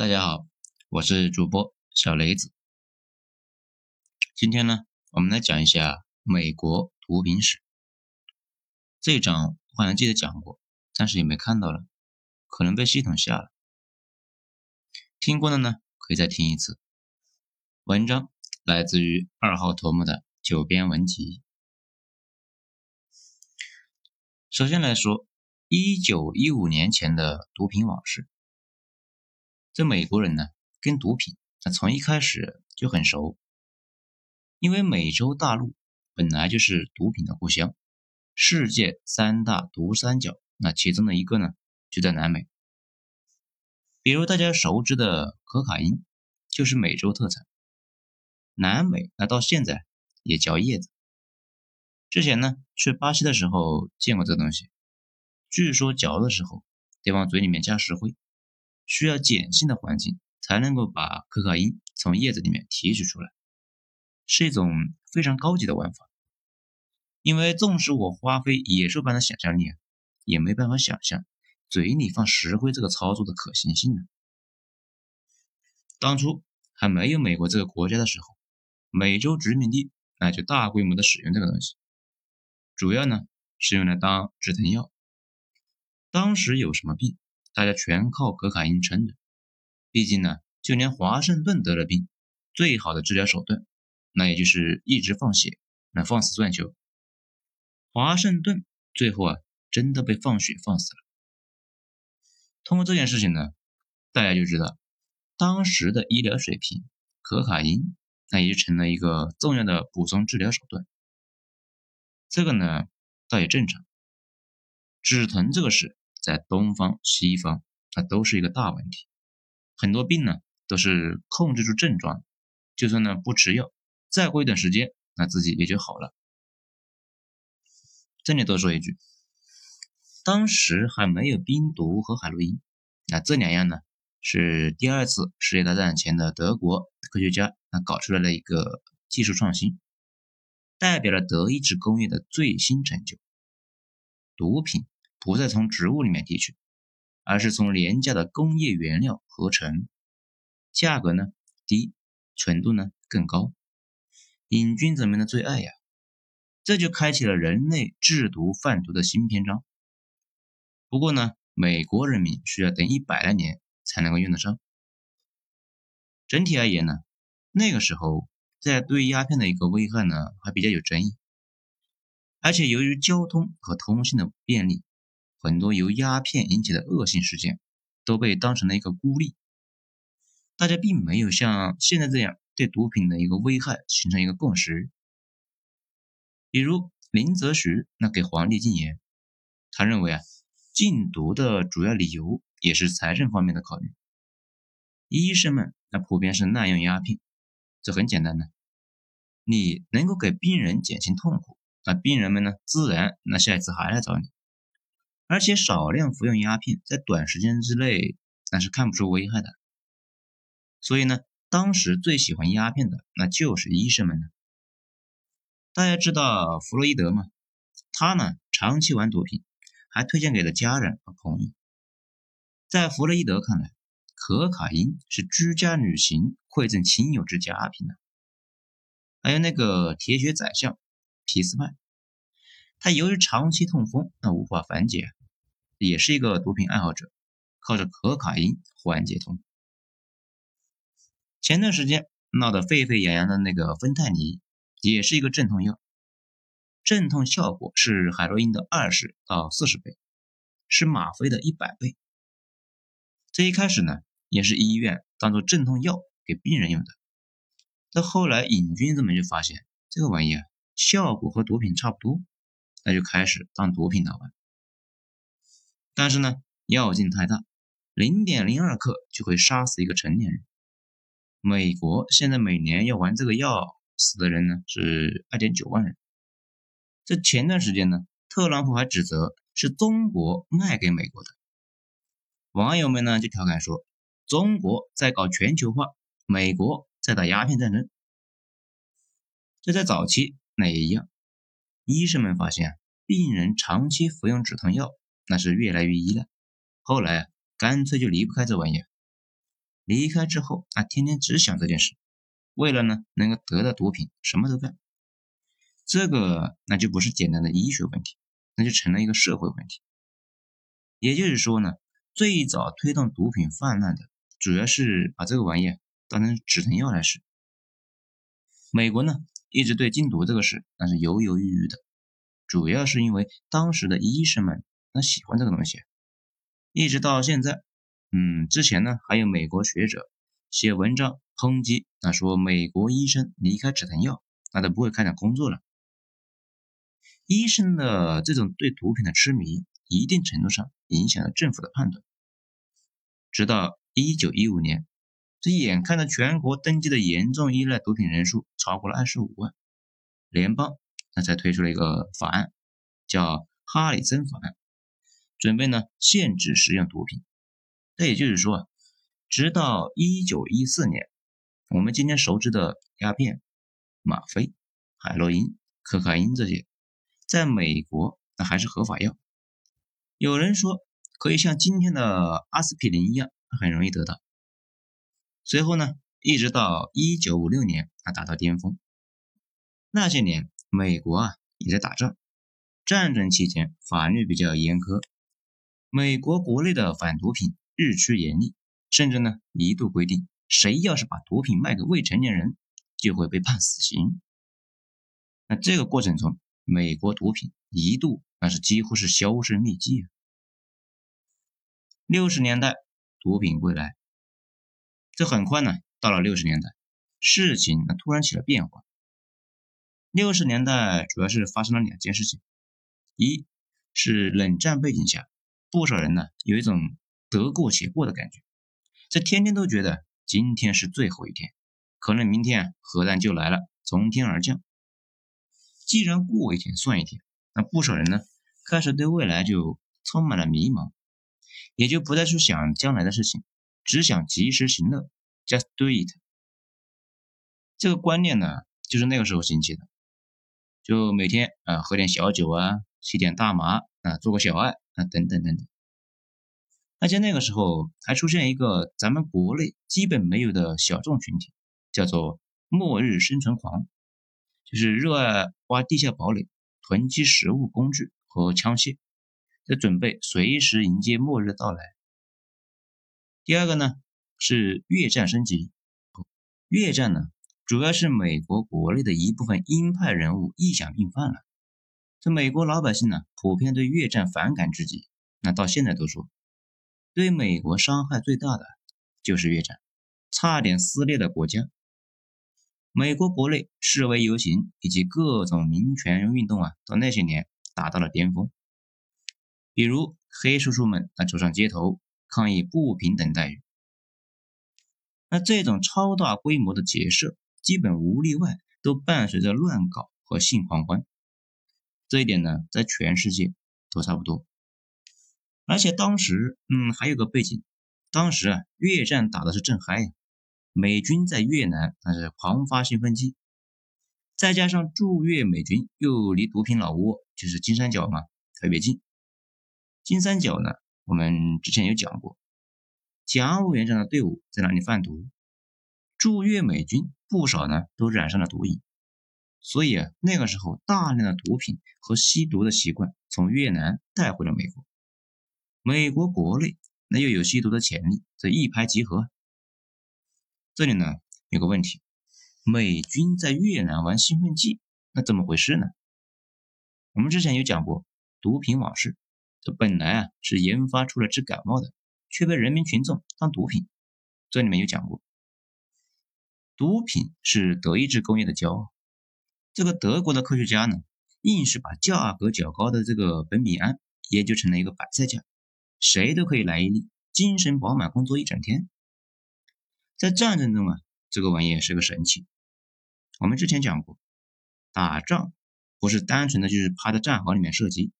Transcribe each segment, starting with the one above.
大家好，我是主播小雷子。今天呢，我们来讲一下美国毒品史。这一章我好像记得讲过，但是也没看到了，可能被系统下了。听过的呢，可以再听一次。文章来自于二号头目的九编文集。首先来说，一九一五年前的毒品往事。这美国人呢，跟毒品那从一开始就很熟，因为美洲大陆本来就是毒品的故乡，世界三大毒三角，那其中的一个呢就在南美。比如大家熟知的可卡因，就是美洲特产，南美那到现在也叫叶子。之前呢去巴西的时候见过这东西，据说嚼的时候得往嘴里面加石灰。需要碱性的环境才能够把可卡因从叶子里面提取出来，是一种非常高级的玩法。因为纵使我花费野兽般的想象力，也没办法想象嘴里放石灰这个操作的可行性呢。当初还没有美国这个国家的时候，美洲殖民地那就大规模的使用这个东西，主要呢是用来当止疼药。当时有什么病？大家全靠可卡因撑着，毕竟呢，就连华盛顿得了病，最好的治疗手段，那也就是一直放血，那放死算球。华盛顿最后啊，真的被放血放死了。通过这件事情呢，大家就知道，当时的医疗水平，可卡因那也就成了一个重要的补充治疗手段。这个呢，倒也正常，止疼这个事。在东方、西方，那都是一个大问题。很多病呢，都是控制住症状，就算呢不吃药，再过一段时间，那自己也就好了。这里多说一句，当时还没有冰毒和海洛因，那这两样呢，是第二次世界大战前的德国科学家那搞出来的一个技术创新，代表了德意志工业的最新成就。毒品。不再从植物里面提取，而是从廉价的工业原料合成，价格呢低，纯度呢更高，瘾君子们的最爱呀！这就开启了人类制毒贩毒的新篇章。不过呢，美国人民需要等一百来年才能够用得上。整体而言呢，那个时候在对鸦片的一个危害呢还比较有争议，而且由于交通和通信的便利。很多由鸦片引起的恶性事件都被当成了一个孤立，大家并没有像现在这样对毒品的一个危害形成一个共识。比如林则徐那给皇帝禁言，他认为啊禁毒的主要理由也是财政方面的考虑。医生们那普遍是滥用鸦片，这很简单的，你能够给病人减轻痛苦，那病人们呢自然那下一次还来找你。而且少量服用鸦片，在短时间之内那是看不出危害的。所以呢，当时最喜欢鸦片的那就是医生们了。大家知道弗洛伊德吗？他呢长期玩毒品，还推荐给了家人和朋友。在弗洛伊德看来，可卡因是居家旅行馈赠亲友之佳品呢。还有那个铁血宰相皮斯派，他由于长期痛风，那无法缓解。也是一个毒品爱好者，靠着可卡因缓解痛。前段时间闹得沸沸扬扬的那个芬太尼，也是一个镇痛药，镇痛效果是海洛因的二十到四十倍，是吗啡的一百倍。这一开始呢，也是医院当做镇痛药给病人用的，到后来瘾君子们就发现这个玩意啊，效果和毒品差不多，那就开始当毒品来玩。但是呢，药劲太大，零点零二克就会杀死一个成年人。美国现在每年要玩这个药死的人呢是二点九万人。这前段时间呢，特朗普还指责是中国卖给美国的，网友们呢就调侃说，中国在搞全球化，美国在打鸦片战争。这在早期那也一样，医生们发现病人长期服用止痛药。那是越来越依赖，后来啊，干脆就离不开这玩意儿。离开之后啊，天天只想这件事，为了呢能够得到毒品，什么都干。这个那就不是简单的医学问题，那就成了一个社会问题。也就是说呢，最早推动毒品泛滥的，主要是把这个玩意当成止疼药来使。美国呢一直对禁毒这个事那是犹犹豫豫的，主要是因为当时的医生们那喜欢这个东西，一直到现在。嗯，之前呢还有美国学者写文章抨击，那说美国医生离开止疼药，那都不会开展工作了。医生的这种对毒品的痴迷，一定程度上影响了政府的判断。直到一九一五年，这眼看着全国登记的严重依赖毒品人数超过了二十五万，联邦那才推出了一个法案，叫哈里森法案，准备呢限制使用毒品。那也就是说，直到一九一四年，我们今天熟知的鸦片、吗啡、海洛因、可卡因这些，在美国那还是合法药。有人说可以像今天的阿司匹林一样，很容易得到。随后呢，一直到一九五六年，它达到巅峰。那些年，美国啊也在打仗，战争期间法律比较严苛，美国国内的反毒品。日趋严厉，甚至呢一度规定，谁要是把毒品卖给未成年人，就会被判死刑。那这个过程中，美国毒品一度那是几乎是销声匿迹。六十年代毒品归来，这很快呢到了六十年代，事情那突然起了变化。六十年代主要是发生了两件事情，一是冷战背景下，不少人呢有一种。得过且过的感觉，这天天都觉得今天是最后一天，可能明天啊核弹就来了，从天而降。既然过一天算一天，那不少人呢开始对未来就充满了迷茫，也就不再去想将来的事情，只想及时行乐，just do it。这个观念呢，就是那个时候兴起的，就每天啊喝点小酒啊，吸点大麻啊，做个小爱等等等等。而且那个时候还出现一个咱们国内基本没有的小众群体，叫做“末日生存狂”，就是热爱挖地下堡垒、囤积食物、工具和枪械，在准备随时迎接末日到来。第二个呢是越战升级，越战呢主要是美国国内的一部分鹰派人物臆想病犯了，这美国老百姓呢普遍对越战反感至极，那到现在都说。对美国伤害最大的就是越战，差点撕裂的国家。美国国内示威游行以及各种民权运动啊，到那些年达到了巅峰。比如黑叔叔们啊走上街头抗议不平等待遇。那这种超大规模的结社，基本无例外都伴随着乱搞和性狂欢。这一点呢，在全世界都差不多。而且当时，嗯，还有个背景，当时啊，越战打的是正嗨，美军在越南那是狂发兴奋剂，再加上驻越美军又离毒品老窝就是金三角嘛特别近，金三角呢，我们之前有讲过，蒋委员长的队伍在那里贩毒，驻越美军不少呢都染上了毒瘾，所以啊，那个时候大量的毒品和吸毒的习惯从越南带回了美国。美国国内那又有吸毒的潜力，这一拍即合。这里呢有个问题，美军在越南玩兴奋剂，那怎么回事呢？我们之前有讲过毒品往事，这本来啊是研发出了治感冒的，却被人民群众当毒品。这里面有讲过，毒品是德意志工业的骄傲。这个德国的科学家呢，硬是把价格较高的这个苯丙胺研究成了一个白菜价。谁都可以来一粒，精神饱满，工作一整天。在战争中啊，这个玩意是个神器。我们之前讲过，打仗不是单纯的就是趴在战壕里面射击，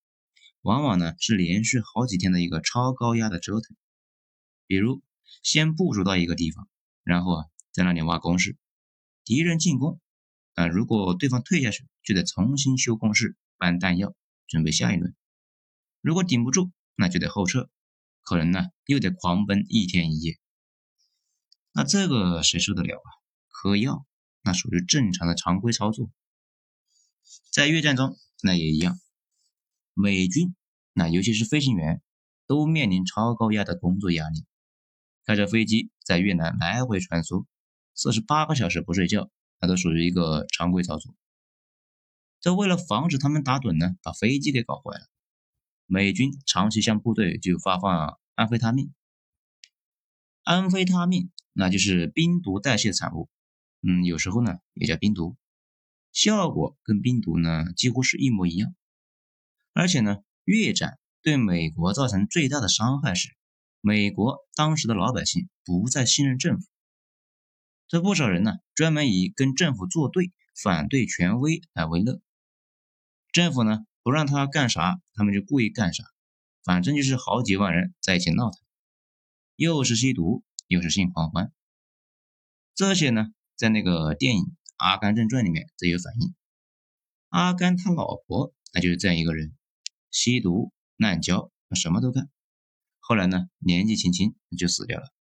往往呢是连续好几天的一个超高压的折腾。比如，先部署到一个地方，然后啊在那里挖工事，敌人进攻，啊如果对方退下去，就得重新修工事、搬弹药，准备下一轮。如果顶不住，那就得后撤，可能呢又得狂奔一天一夜。那这个谁受得了啊？嗑药那属于正常的常规操作。在越战中，那也一样，美军那尤其是飞行员都面临超高压的工作压力，开着飞机在越南来回穿梭，四十八个小时不睡觉，它都属于一个常规操作。这为了防止他们打盹呢，把飞机给搞坏了，美军长期向部队就发放安非他命。安非他命那就是冰毒代谢的产物，嗯，有时候呢也叫冰毒，效果跟冰毒呢几乎是一模一样。而且呢，越战对美国造成最大的伤害是，美国当时的老百姓不再信任政府，这不少人呢专门以跟政府作对、反对权威来为乐。政府呢不让他干啥，他们就故意干啥，反正就是好几万人在一起闹腾，又是吸毒又是性狂欢。这些呢，在那个电影《阿甘正传》里面都有反映。阿甘他老婆那就是这样一个人，吸毒滥交，什么都干。后来呢，年纪轻轻就死掉了。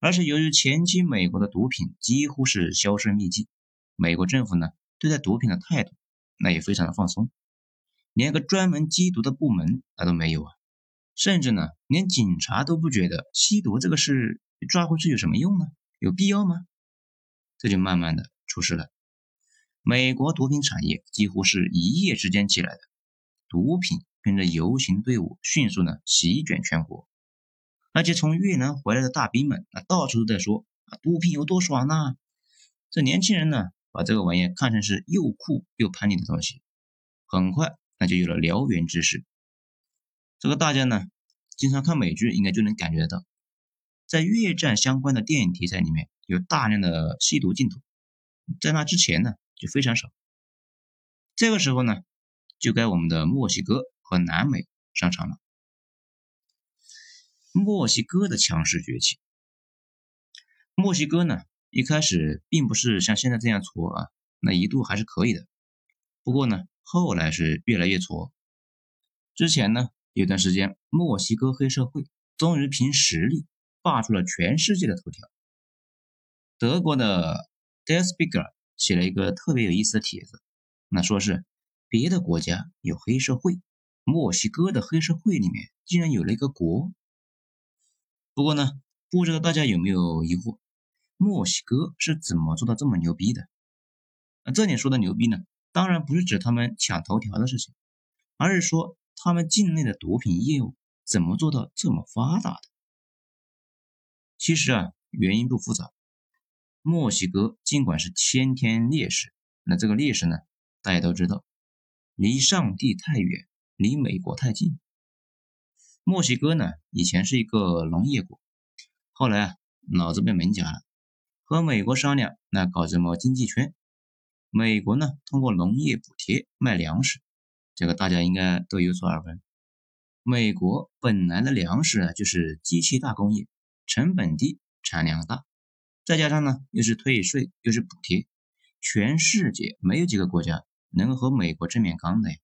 而且由于前期美国的毒品几乎是销声匿迹，美国政府呢对待毒品的态度。那也非常的放松，连个专门缉毒的部门那都没有啊，甚至呢，连警察都不觉得吸毒这个事抓回去有什么用呢？有必要吗？这就慢慢的出事了。美国毒品产业几乎是一夜之间起来的，毒品跟着游行队伍迅速呢席卷全国，而且从越南回来的大兵们啊，到处都在说啊，毒品有多爽呐！这年轻人呢？把这个玩意看成是又酷又叛逆的东西，很快那就有了燎原之势。这个大家呢，经常看美剧应该就能感觉得到，在越战相关的电影题材里面有大量的吸毒镜头，在那之前呢就非常少。这个时候呢，就该我们的墨西哥和南美上场了。墨西哥的强势崛起，墨西哥呢？一开始并不是像现在这样挫啊，那一度还是可以的。不过呢，后来是越来越挫。之前呢，有段时间墨西哥黑社会终于凭实力霸住了全世界的头条。德国的 Deuspiger 写了一个特别有意思的帖子，那说是别的国家有黑社会，墨西哥的黑社会里面竟然有了一个国。不过呢，不知道大家有没有疑惑？墨西哥是怎么做到这么牛逼的？那这里说的牛逼呢，当然不是指他们抢头条的事情，而是说他们境内的毒品业务怎么做到这么发达的。其实啊，原因不复杂。墨西哥尽管是先天劣势，那这个劣势呢，大家都知道，离上帝太远，离美国太近。墨西哥呢，以前是一个农业国，后来啊，脑子被门夹了。和美国商量，那搞什么经济圈？美国呢，通过农业补贴卖粮食，这个大家应该都有所耳闻。美国本来的粮食啊，就是机器大工业，成本低，产量大，再加上呢，又是退税，又是补贴，全世界没有几个国家能够和美国正面刚的呀。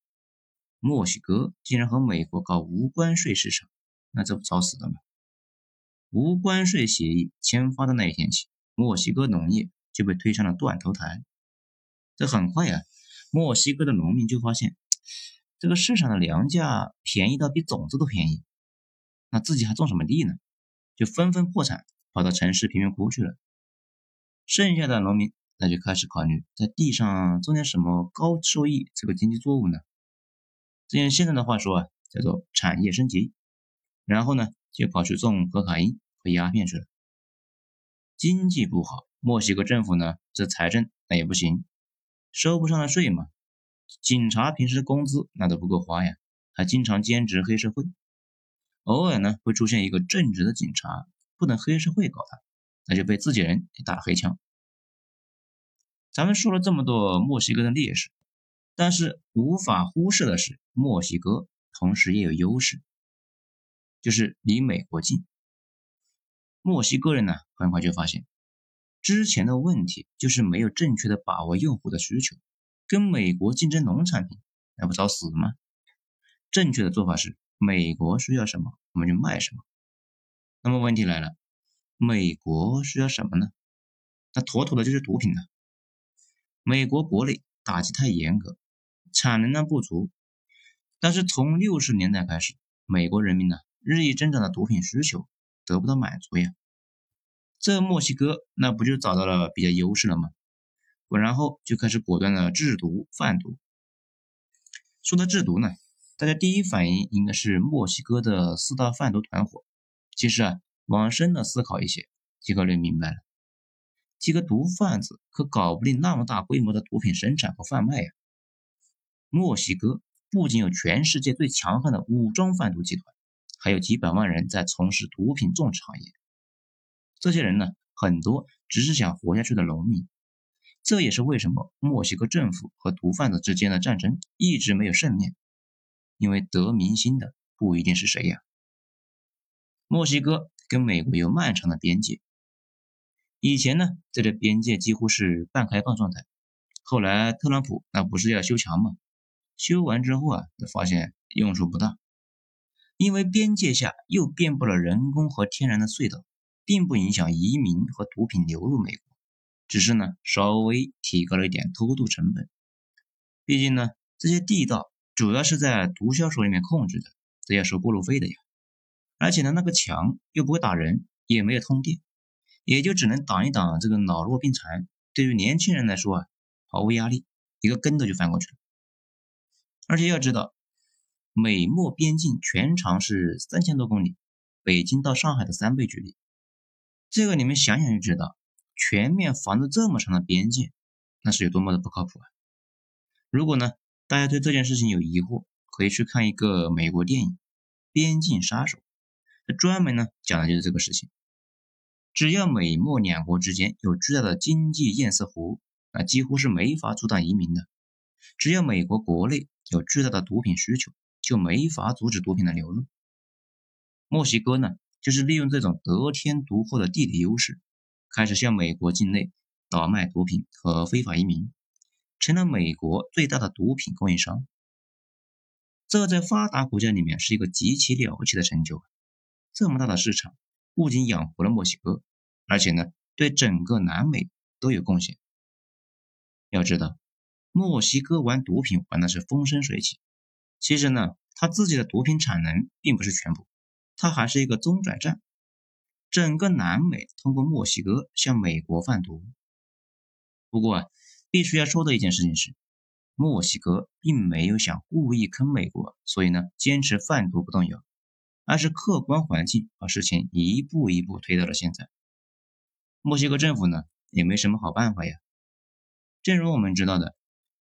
墨西哥竟然和美国搞无关税市场，那这不找死的吗？无关税协议签发的那一天起。墨西哥农业就被推上了断头台。这很快呀，墨西哥的农民就发现，这个市场的粮价便宜到比种子都便宜，那自己还种什么地呢？就纷纷破产，跑到城市贫民窟去了。剩下的农民那就开始考虑，在地上种点什么高收益这个经济作物呢？这用现在的话说啊，叫做产业升级。然后呢，就跑去种可卡因和鸦片去了。经济不好，墨西哥政府呢，这财政那也不行，收不上的税嘛。警察平时工资那都不够花呀，还经常兼职黑社会。偶尔呢会出现一个正直的警察，不等黑社会搞他，那就被自己人给打黑枪。咱们说了这么多墨西哥的劣势，但是无法忽视的是，墨西哥同时也有优势，就是离美国近。墨西哥人呢，很快就发现，之前的问题就是没有正确的把握用户的需求，跟美国竞争农产品，那不找死吗？正确的做法是，美国需要什么，我们就卖什么。那么问题来了，美国需要什么呢？那妥妥的就是毒品了。美国国内打击太严格，产能呢不足，但是从六十年代开始，美国人民呢日益增长的毒品需求得不到满足呀。这墨西哥那不就找到了比较优势了吗？然后就开始果断的制毒贩毒。说到制毒呢，大家第一反应应该是墨西哥的四大贩毒团伙。其实啊，往深的思考一些，就可能明白了，几个毒贩子可搞不定那么大规模的毒品生产和贩卖呀。墨西哥不仅有全世界最强悍的武装贩毒集团，还有几百万人在从事毒品种植行业。这些人呢，很多只是想活下去的农民。这也是为什么墨西哥政府和毒贩子之间的战争一直没有胜面，因为得民心的不一定是谁呀。墨西哥跟美国有漫长的边界，以前呢，这个边界几乎是半开放状态。后来特朗普那不是要修墙吗？修完之后啊，就发现用处不大，因为边界下又遍布了人工和天然的隧道。并不影响移民和毒品流入美国，只是呢稍微提高了一点偷渡成本。毕竟呢这些地道主要是在毒枭手里面控制的，这要收过路费的呀。而且呢那个墙又不会打人，也没有通电，也就只能挡一挡这个老弱病残。对于年轻人来说啊，毫无压力，一个跟头就翻过去了。而且要知道，美墨边境全长是三千多公里，北京到上海的三倍距离。这个你们想想就知道，全面防着这么长的边界，那是有多么的不靠谱啊！如果呢，大家对这件事情有疑惑，可以去看一个美国电影《边境杀手》，它专门呢讲的就是这个事情。只要美墨两国之间有巨大的经济堰塞湖，那几乎是没法阻挡移民的；只要美国国内有巨大的毒品需求，就没法阻止毒品的流入。墨西哥呢？就是利用这种得天独厚的地理优势，开始向美国境内倒卖毒品和非法移民，成了美国最大的毒品供应商。这在发达国家里面是一个极其了不起的成就。这么大的市场，不仅养活了墨西哥，而且呢，对整个南美都有贡献。要知道，墨西哥玩毒品玩的是风生水起，其实呢，他自己的毒品产能并不是全部。他还是一个中转站，整个南美通过墨西哥向美国贩毒。不过啊，必须要说的一件事情是，墨西哥并没有想故意坑美国，所以呢坚持贩毒不动摇，而是客观环境把事情一步一步推到了现在。墨西哥政府呢也没什么好办法呀。正如我们知道的，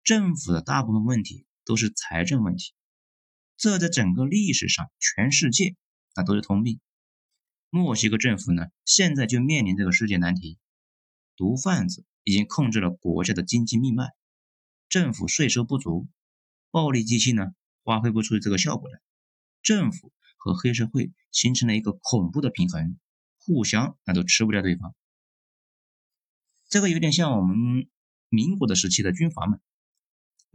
政府的大部分问题都是财政问题，这在整个历史上，全世界。那都是通病。墨西哥政府呢，现在就面临这个世界难题：毒贩子已经控制了国家的经济命脉，政府税收不足，暴力机器呢发挥不出这个效果来，政府和黑社会形成了一个恐怖的平衡，互相那都吃不掉对方。这个有点像我们民国的时期的军阀们，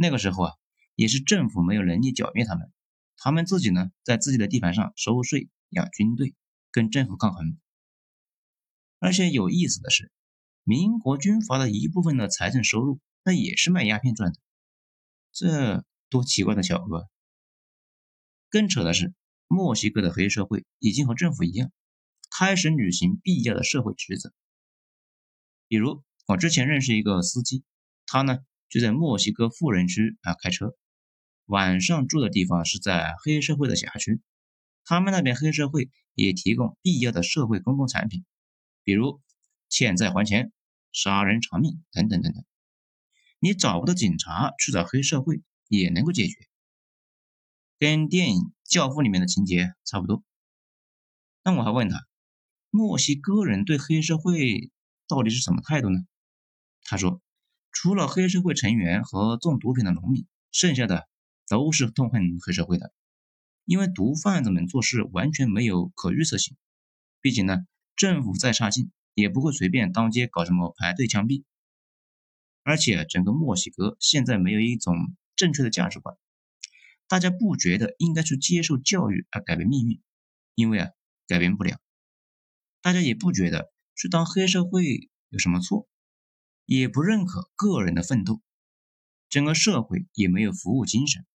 那个时候啊，也是政府没有能力剿灭他们。他们自己呢，在自己的地盘上收税、养军队，跟政府抗衡。而且有意思的是，民国军阀的一部分的财政收入，那也是卖鸦片赚的。这多奇怪的巧合！更扯的是，墨西哥的黑社会已经和政府一样，开始履行必要的社会职责。比如，我之前认识一个司机，他呢就在墨西哥富人区啊开车。晚上住的地方是在黑社会的辖区，他们那边黑社会也提供必要的社会公共产品，比如欠债还钱、杀人偿命等等等等。你找不到警察去找黑社会也能够解决，跟电影《教父》里面的情节差不多。那我还问他，墨西哥人对黑社会到底是什么态度呢？他说，除了黑社会成员和种毒品的农民，剩下的。都是痛恨黑社会的，因为毒贩子们做事完全没有可预测性。毕竟呢，政府再差劲，也不会随便当街搞什么排队枪毙。而且整个墨西哥现在没有一种正确的价值观，大家不觉得应该去接受教育而改变命运，因为啊，改变不了。大家也不觉得去当黑社会有什么错，也不认可个人的奋斗，整个社会也没有服务精神。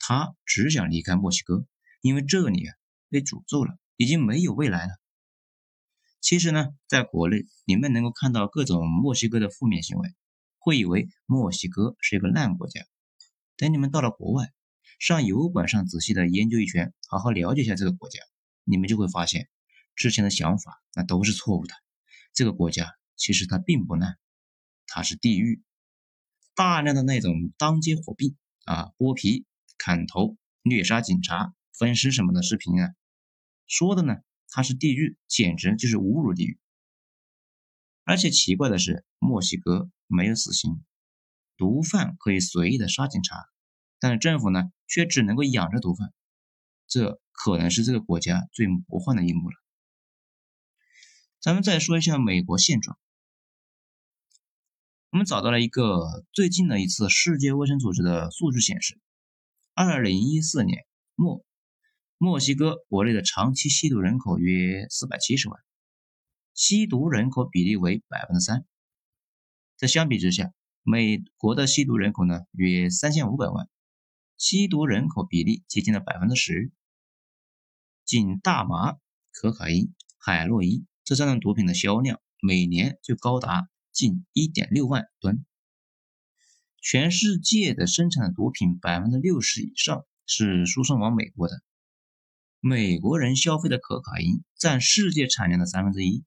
他只想离开墨西哥，因为这里啊被诅咒了，已经没有未来了。其实呢，在国内你们能够看到各种墨西哥的负面行为，会以为墨西哥是一个烂国家。等你们到了国外，上油管上仔细的研究一圈，好好了解一下这个国家，你们就会发现，之前的想法那都是错误的。这个国家其实它并不烂，它是地狱，大量的那种当街火并啊、剥皮、砍头、虐杀警察、分尸什么的视频啊，说的呢。它是地狱，简直就是侮辱地狱。而且奇怪的是，墨西哥没有死刑，毒贩可以随意的杀警察，但是政府呢，却只能够养着毒贩。这可能是这个国家最魔幻的一幕了。咱们再说一下美国现状，我们找到了一个最近的一次世界卫生组织的数据显示，二零一四年末。墨西哥国内的长期吸毒人口约四百七十万，吸毒人口比例为百分之三。在相比之下，美国的吸毒人口呢约三千五百万，吸毒人口比例接近了百分之十。仅大麻、可卡因、海洛因这三种毒品的销量每年就高达近一点六万吨。全世界的生产的毒品百分之六十以上是输送往美国的。美国人消费的可卡因占世界产量的三分之一，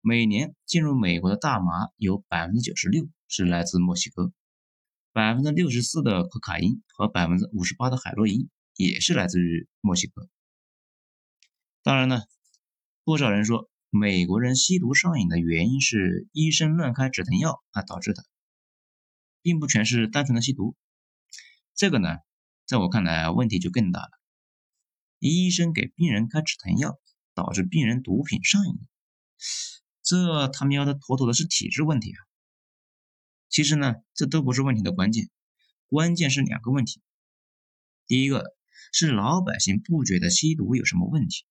每年进入美国的大麻有百分之九十六是来自墨西哥，百分之六十四的可卡因和百分之五十八的海洛因也是来自于墨西哥。当然呢，不少人说美国人吸毒上瘾的原因是医生乱开止疼药啊导致的，并不全是单纯的吸毒。这个呢，在我看来问题就更大了。医生给病人开止疼药，导致病人毒品上瘾，这他喵的妥妥的是体制问题啊！其实呢，这都不是问题的关键，关键是两个问题。第一个是老百姓不觉得吸毒有什么问题，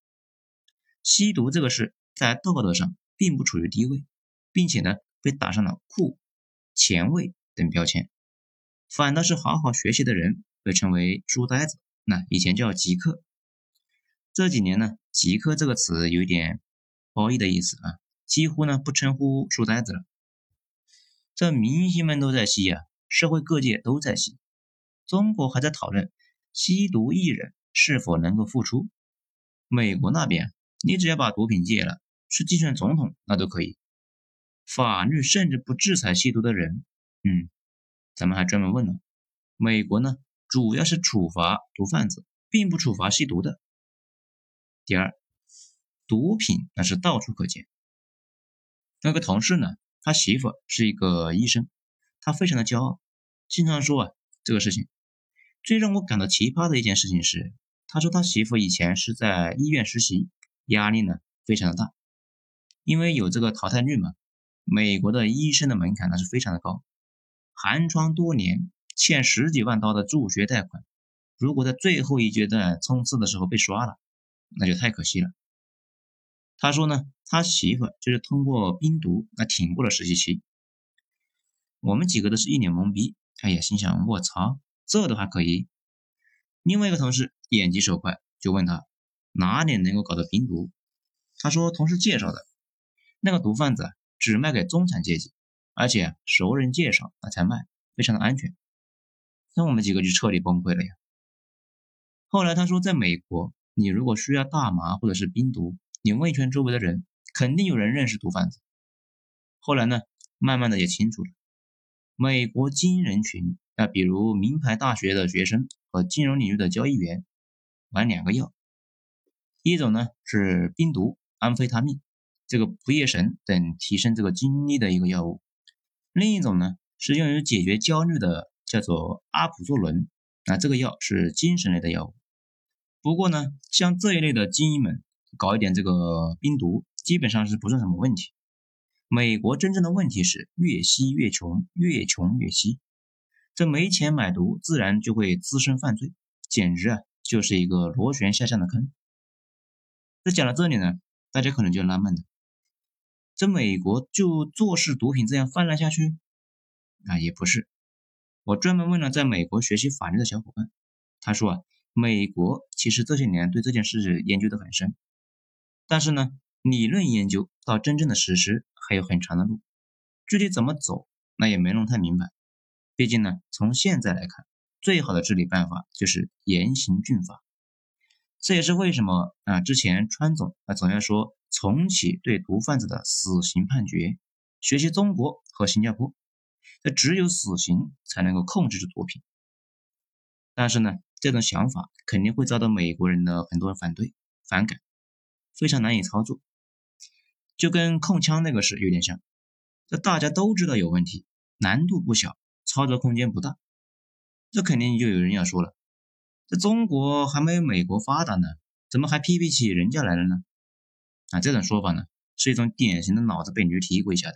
吸毒这个事在道德上并不处于低位，并且呢被打上了酷、前卫等标签，反倒是好好学习的人被称为书呆子，那以前叫极客。这几年呢，“极客”这个词有一点褒义的意思啊，几乎呢不称呼书呆子了。这明星们都在吸啊，社会各界都在吸，中国还在讨论吸毒艺人是否能够复出。美国那边，你只要把毒品戒了，去竞选总统那都可以，法律甚至不制裁吸毒的人。嗯，咱们还专门问了，美国呢主要是处罚毒贩子，并不处罚吸毒的。第二，毒品那是到处可见。那个同事呢，他媳妇是一个医生，他非常的骄傲，经常说啊这个事情。最让我感到奇葩的一件事情是，他说他媳妇以前是在医院实习，压力呢非常的大，因为有这个淘汰率嘛。美国的医生的门槛那是非常的高，寒窗多年，欠十几万刀的助学贷款，如果在最后一阶段冲刺的时候被刷了。那就太可惜了。他说呢，他媳妇就是通过冰毒那挺过了实习期。我们几个都是一脸懵逼，哎呀，心想我操，这都还可以。另外一个同事眼疾手快，就问他哪里能够搞到冰毒。他说同事介绍的，那个毒贩子只卖给中产阶级，而且熟人介绍那才卖，非常的安全。那我们几个就彻底崩溃了呀。后来他说，在美国。你如果需要大麻或者是冰毒，你问一圈周围的人，肯定有人认识毒贩子。后来呢，慢慢的也清楚了，美国精英人群啊，比如名牌大学的学生和金融领域的交易员，玩两个药，一种呢是冰毒安非他命，这个不夜神等提升这个精力的一个药物，另一种呢是用于解决焦虑的，叫做阿普唑仑，那这个药是精神类的药物。不过呢，像这一类的精英们搞一点这个冰毒，基本上是不算什么问题。美国真正的问题是越吸越穷，越穷越吸，这没钱买毒，自然就会滋生犯罪，简直啊就是一个螺旋下降的坑。那讲到这里呢，大家可能就纳闷了，这美国就坐视毒品这样泛滥下去？啊，也不是。我专门问了在美国学习法律的小伙伴，他说啊，美国其实这些年对这件事研究的很深，但是呢，理论研究到真正的实施还有很长的路，具体怎么走，那也没弄太明白。毕竟呢，从现在来看，最好的治理办法就是严刑峻法。这也是为什么啊，之前川总啊总要说重启对毒贩子的死刑判决，学习中国和新加坡，这只有死刑才能够控制住毒品。但是呢，这种想法肯定会遭到美国人的很多人反对、反感，非常难以操作，就跟控枪那个事有点像。这大家都知道有问题，难度不小，操作空间不大，这肯定就有人要说了。这中国还没有美国发达呢，怎么还批评起人家来了呢？啊，这种说法呢，是一种典型的脑子被驴踢过一下的。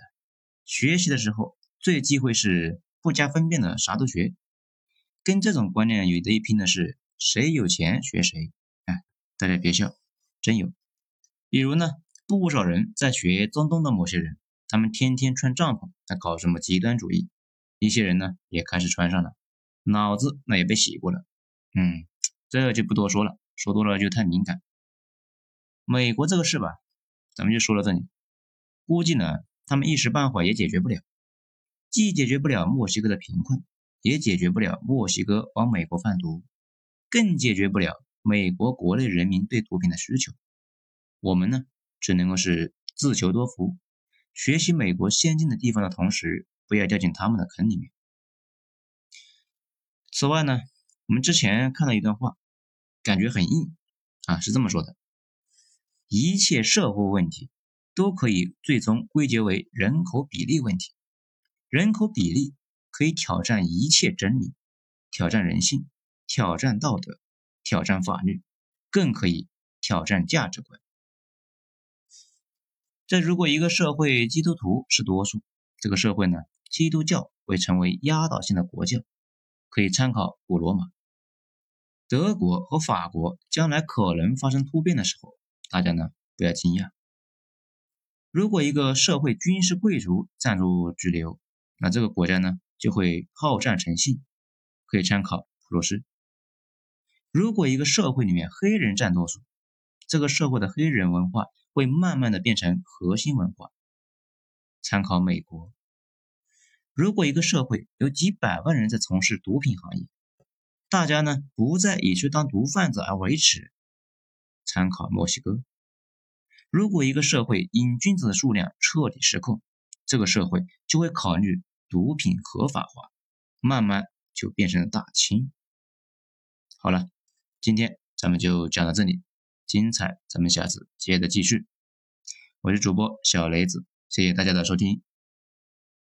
学习的时候最忌讳是不加分辨的啥都学，跟这种观念有的一拼的是谁有钱学谁。哎，大家别笑，真有。比如呢，不少人在学中东的某些人，他们天天穿帐篷，在搞什么极端主义。一些人呢也开始穿上了，脑子那也被洗过了。嗯，这就不多说了，说多了就太敏感。美国这个事吧，咱们就说到这里。估计呢，他们一时半会也解决不了，既解决不了墨西哥的贫困，也解决不了墨西哥往美国贩毒，更解决不了美国国内人民对毒品的需求。我们呢，只能够是自求多福，学习美国先进的地方的同时，不要掉进他们的坑里面。此外呢。我们之前看到一段话，感觉很硬啊，是这么说的：一切社会问题都可以最终归结为人口比例问题。人口比例可以挑战一切真理，挑战人性，挑战道德，挑战法律，更可以挑战价值观。这如果一个社会基督徒是多数，这个社会呢，基督教会成为压倒性的国教，可以参考古罗马。德国和法国将来可能发生突变的时候，大家呢不要惊讶。如果一个社会军事贵族占住主流，那这个国家呢就会好战成性，可以参考普鲁士。如果一个社会里面黑人占多数，这个社会的黑人文化会慢慢的变成核心文化，参考美国。如果一个社会有几百万人在从事毒品行业，大家呢不再以去当毒贩子而为耻，参考墨西哥。如果一个社会瘾君子的数量彻底失控，这个社会就会考虑毒品合法化，慢慢就变成了大清。好了，今天咱们就讲到这里，精彩咱们下次接着继续。我是主播小雷子，谢谢大家的收听。